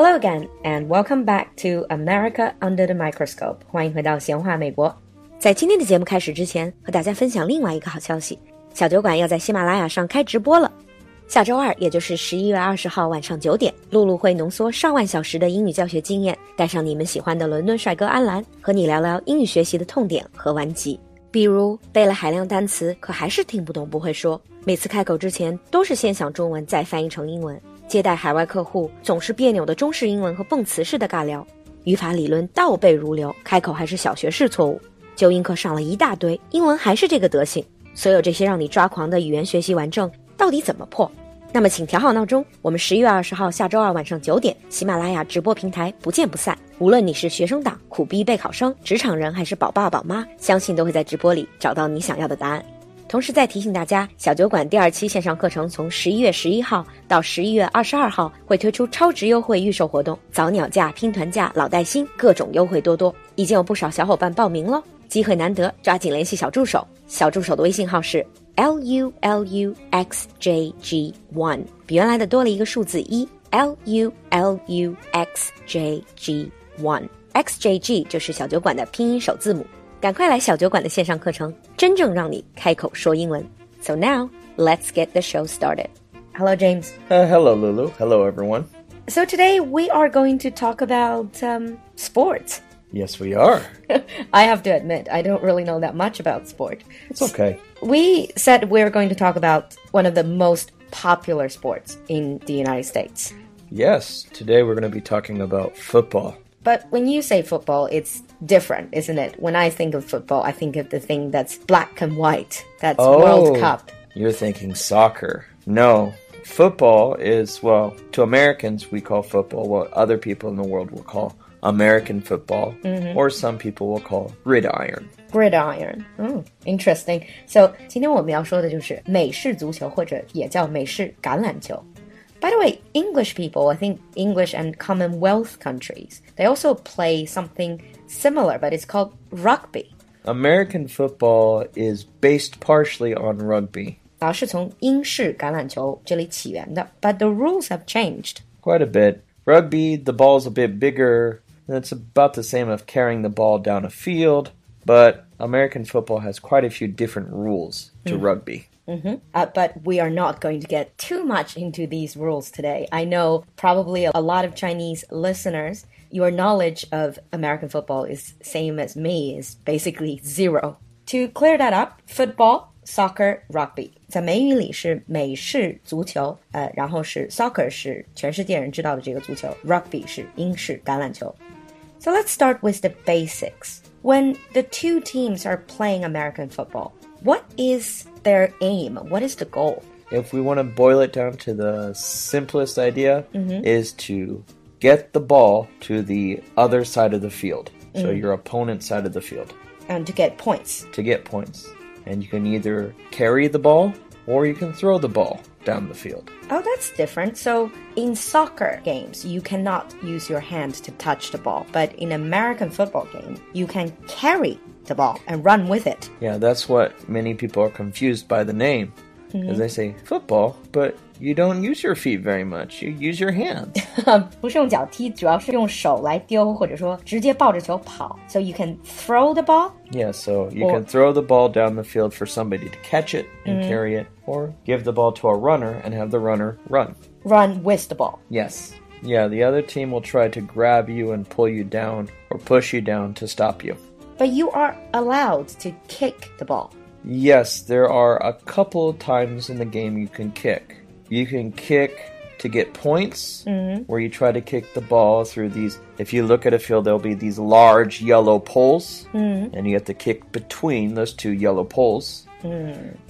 Hello again, and welcome back to America Under the Microscope。欢迎回到闲话美国。在今天的节目开始之前，和大家分享另外一个好消息：小酒馆要在喜马拉雅上开直播了。下周二，也就是十一月二十号晚上九点，露露会浓缩上万小时的英语教学经验，带上你们喜欢的伦敦帅哥安澜，和你聊聊英语学习的痛点和顽疾。比如背了海量单词，可还是听不懂不会说，每次开口之前都是先想中文再翻译成英文。接待海外客户总是别扭的中式英文和蹦词式的尬聊，语法理论倒背如流，开口还是小学式错误。纠音课上了一大堆，英文还是这个德行。所有这些让你抓狂的语言学习顽症，到底怎么破？那么请调好闹钟，我们十一月二十号下周二晚上九点，喜马拉雅直播平台不见不散。无论你是学生党、苦逼备考生、职场人，还是宝爸宝妈，相信都会在直播里找到你想要的答案。同时再提醒大家，小酒馆第二期线上课程从十一月十一号到十一月二十二号会推出超值优惠预售活动，早鸟价、拼团价、老带新，各种优惠多多，已经有不少小伙伴报名了，机会难得，抓紧联系小助手。小助手的微信号是 l u l u x j g one，比原来的多了一个数字一，l u l u x j g one，x j g 就是小酒馆的拼音首字母。赶快来小酒馆的线上课程，真正让你开口说英文。So now let's get the show started. Hello, James. Uh, hello, Lulu. Hello, everyone. So today we are going to talk about um, sports. Yes, we are. I have to admit, I don't really know that much about sport. It's okay. We said we are going to talk about one of the most popular sports in the United States. Yes, today we're going to be talking about football. But when you say football, it's different, isn't it? When I think of football, I think of the thing that's black and white. That's Oh. World Cup. You're thinking soccer. No, football is, well, to Americans, we call football what other people in the world will call American football, or some people will call gridiron. Gridiron. Oh, interesting. So 今天我们要说的就是美式足球，或者也叫美式橄榄球。 By the way, English people, I think English and Commonwealth countries, they also play something similar, but it's called rugby. American football is based partially on rugby. 啊，是从英式橄榄球这里起源的，but the rules have changed. Quite a bit. Rugby, the ball's a bit bigger. and It's about the same of carrying the ball down a field, but American football has quite a few different rules to rugby. Uh, but we are not going to get too much into these rules today. I know probably a lot of Chinese listeners, your knowledge of American football is same as me, is basically zero. To clear that up, football, soccer, rugby，在美语里是美式足球，呃，然后是 soccer 是全世界人知道的这个足球，rugby 是英式橄榄球。So let's start with the basics. When the two teams are playing American football, what is their aim? What is the goal? if we want to boil it down to the simplest idea, mm-hmm. is to get the ball to the other side of the field. So mm. your opponent's side of the field And to get points. to get points. And you can either carry the ball or you can throw the ball down the field. Oh, that's different. So in soccer games, you cannot use your hand to touch the ball, but in American football game, you can carry the ball and run with it. Yeah, that's what many people are confused by the name. Because they say football, but you don't use your feet very much. You use your hands. 不是用脚踢，主要是用手来丢，或者说直接抱着球跑。So you can throw the ball Yeah, so you Or- can throw the ball down the field for somebody to catch it and carry it, or give the ball to a runner and have the runner run. run with the ball. Yes. Yeah, the other team will try to grab you and pull you down or push you down to stop you. But you are allowed to kick the ball. Yes, there are a couple of times in the game you can kick. You can kick to get points, where you try to kick the ball through these. If you look at a field, there'll be these large yellow poles, and you have to kick between those two yellow poles.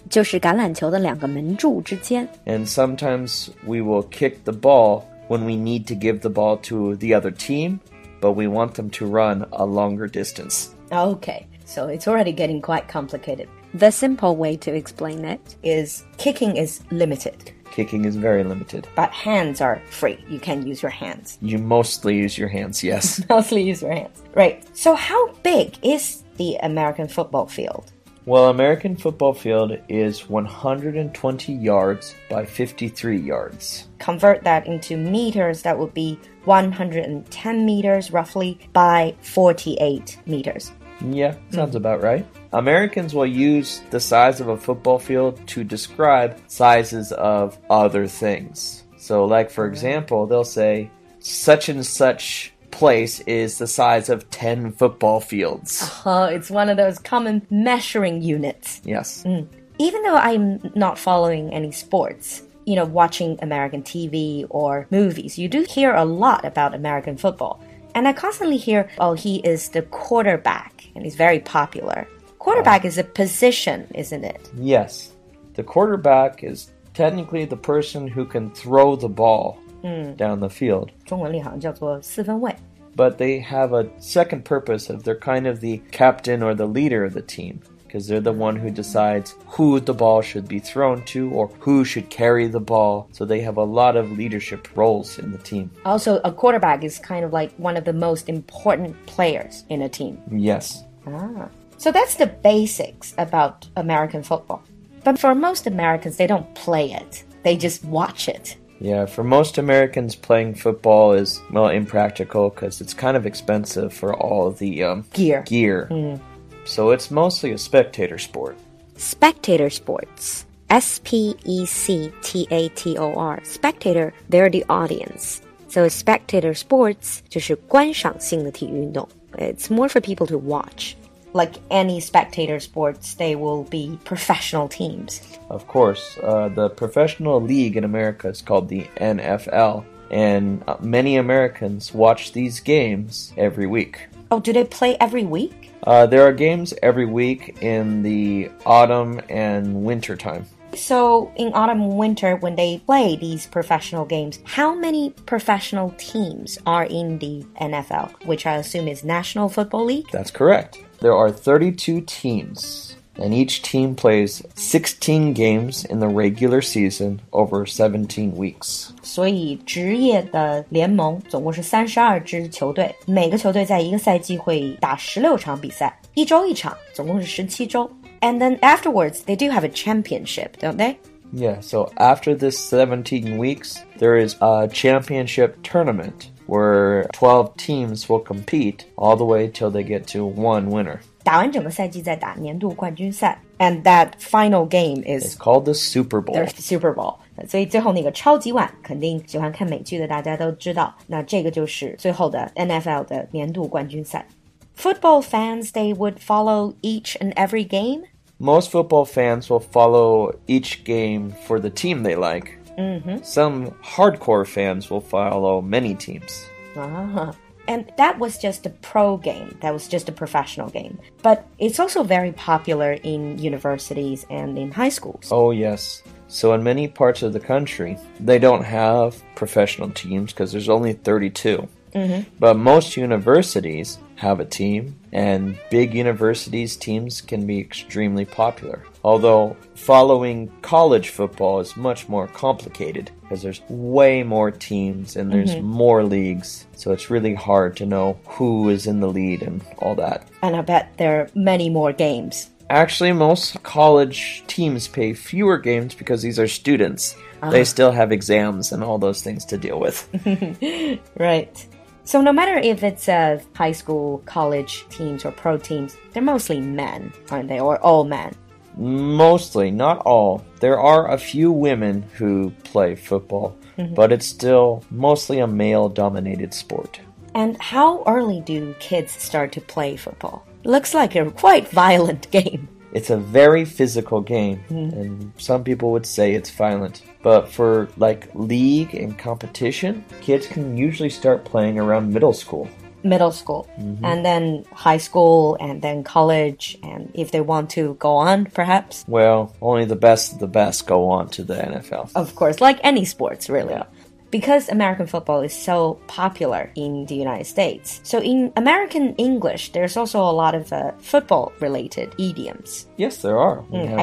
就是橄榄球的两个门柱之间。 And sometimes we will kick the ball when we need to give the ball to the other team, but we want them to run a longer distance. Okay, so it's already getting quite complicated. The simple way to explain it is kicking is limited, Kicking is very limited. but hands are free. You can use your hands. You mostly use your hands, yes. Mostly use your hands. Right. So how big is the American football field? Well, American football field is 120 yards by 53 yards. Convert that into meters, that would be 110 meters roughly by 48 meters. Yeah, sounds about right. Americans will use the size of a football field to describe sizes of other things. So, like for example, they'll say such and such place is the size of 10 football fields. Uh, it's one of those common measuring units. Yes. Mm. Even though I'm not following any sports, you know, watching American TV or movies, you do hear a lot about American football. And I constantly hear, oh, he is the quarterback and he's very popular. Quarterback uh, is a position, isn't it? Yes. The quarterback is technically the person who can throw the ball mm. down the field. But they have a second purpose of they're kind of the captain or the leader of the team because they're the one who decides who the ball should be thrown to or who should carry the ball. So they have a lot of leadership roles in the team. Also, a quarterback is kind of like one of the most important players in a team. Yes. Ah. So that's the basics about American football. But for most Americans, they don't play it, they just watch it. Yeah, for most Americans, playing football is well impractical because it's kind of expensive for all the um, gear. Gear. Mm So it's mostly a spectator sport. Spectator sports. S P E C T A T O R. Spectator, they're the audience. So spectator sports 就是观赏性的体育运动. It's more for people to watch like any spectator sports, they will be professional teams. Of course. Uh, the professional league in America is called the NFL, and uh, many Americans watch these games every week. Oh, do they play every week? Uh, there are games every week in the autumn and winter time. So, in autumn and winter, when they play these professional games, how many professional teams are in the NFL, which I assume is National Football League? That's correct. There are 32 teams, and each team plays 16 games in the regular season over 17 weeks. 所以职业的联盟总共是三十二支球队，每个球队在一个赛季会打十六场比赛，一周一场，总共是十七周。And then afterwards, they do have a championship, don't they? Yeah, so after this 17 weeks, there is a championship tournament where 12 teams will compete all the way till they get to one winner. And that final game is it's called the Super Bowl. The Super Bowl. 所以最后那个超级碗，肯定喜欢看美剧的大家都知道，那这个就是最后的 NFL 的年度冠军赛。Football fans they would follow each and every game. Most football fans will follow each game for the team they like. Mm -hmm. Some hardcore fans will follow many teams. Ah. And that was just a pro game. That was just a professional game. But it's also very popular in universities and in high schools. Oh, yes. So, in many parts of the country, they don't have professional teams because there's only 32. Mm-hmm. But most universities have a team, and big universities' teams can be extremely popular. Although following college football is much more complicated because there's way more teams and there's mm-hmm. more leagues, so it's really hard to know who is in the lead and all that. And I bet there are many more games. Actually, most college teams pay fewer games because these are students. Uh-huh. They still have exams and all those things to deal with. right. So no matter if it's a high school, college teams, or pro teams, they're mostly men, aren't they? Or all men? Mostly, not all. There are a few women who play football, mm-hmm. but it's still mostly a male dominated sport. And how early do kids start to play football? Looks like a quite violent game. It's a very physical game, mm. and some people would say it's violent. But for like league and competition, kids can usually start playing around middle school. Middle school, mm-hmm. and then high school, and then college, and if they want to go on, perhaps. Well, only the best of the best go on to the NFL. Of course, like any sports, really. Yeah because American football is so popular in the United States. So in American English, there's also a lot of uh, football related idioms. Yes, there are. Mm,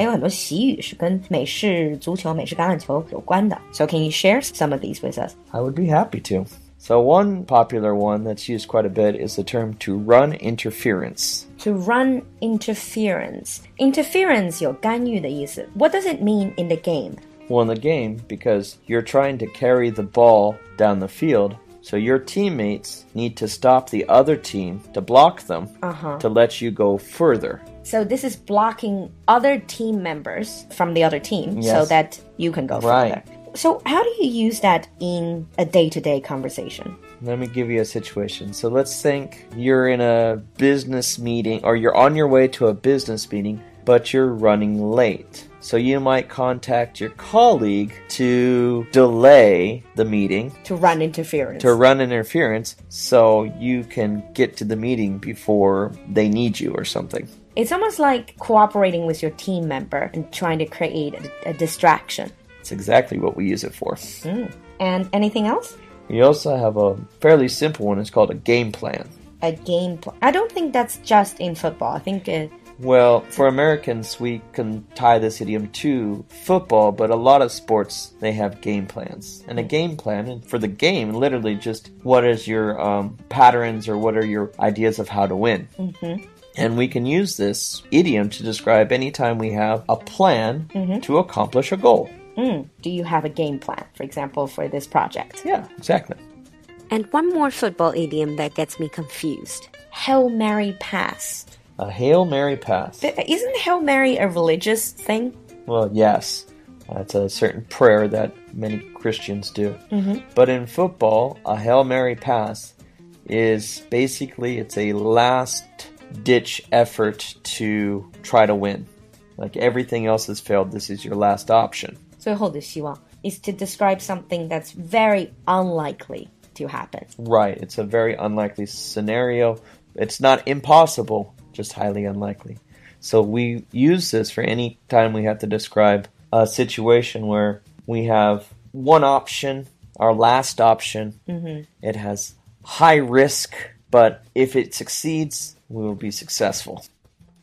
So can you share some of these with us? I would be happy to. So, one popular one that's used quite a bit is the term to run interference. To run interference. Interference 有干预的意思. What does it mean in the game? Well, in the game, because you're trying to carry the ball down the field, so your teammates need to stop the other team to block them uh -huh. to let you go further. So this is blocking other team members from the other team yes. so that you can go right. further. So how do you use that in a day-to-day -day conversation? Let me give you a situation. So let's think you're in a business meeting or you're on your way to a business meeting, but you're running late. So you might contact your colleague to delay the meeting. To run interference. To run interference so you can get to the meeting before they need you or something. It's almost like cooperating with your team member and trying to create a, a distraction. It's exactly what we use it for. Mm. And anything else? We also have a fairly simple one. It's called a game plan. A game plan. I don't think that's just in football. I think it well, for Americans, we can tie this idiom to football, but a lot of sports they have game plans. And a game plan, for the game, literally just what is your um, patterns or what are your ideas of how to win. Mm-hmm. And we can use this idiom to describe anytime we have a plan mm-hmm. to accomplish a goal. Mm. Do you have a game plan, for example, for this project? Yeah, exactly. And one more football idiom that gets me confused Hail Mary pass. A Hail Mary pass. Isn't Hail Mary a religious thing? Well, yes. It's a certain prayer that many Christians do. Mm-hmm. But in football, a Hail Mary pass is basically it's a last ditch effort to try to win. Like everything else has failed, this is your last option. 最后的希望 is to describe something that's very unlikely to happen. Right, it's a very unlikely scenario. It's not impossible, just highly unlikely. So we use this for any time we have to describe a situation where we have one option, our last option. Mm-hmm. It has high risk, but if it succeeds, we will be successful.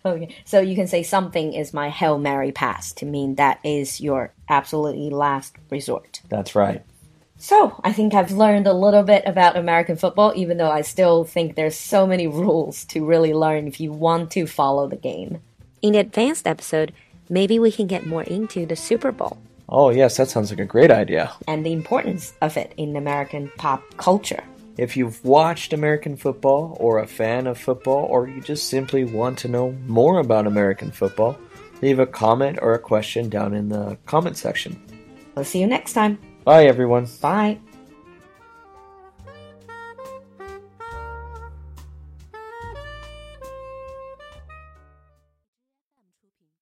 Okay, so you can say something is my Hail Mary pass to mean that is your absolutely last resort. That's right. So, I think I've learned a little bit about American football, even though I still think there's so many rules to really learn if you want to follow the game. In the advanced episode, maybe we can get more into the Super Bowl. Oh, yes, that sounds like a great idea. And the importance of it in American pop culture. If you've watched American football, or a fan of football, or you just simply want to know more about American football, leave a comment or a question down in the comment section. We'll see you next time. Bye, everyone. Bye.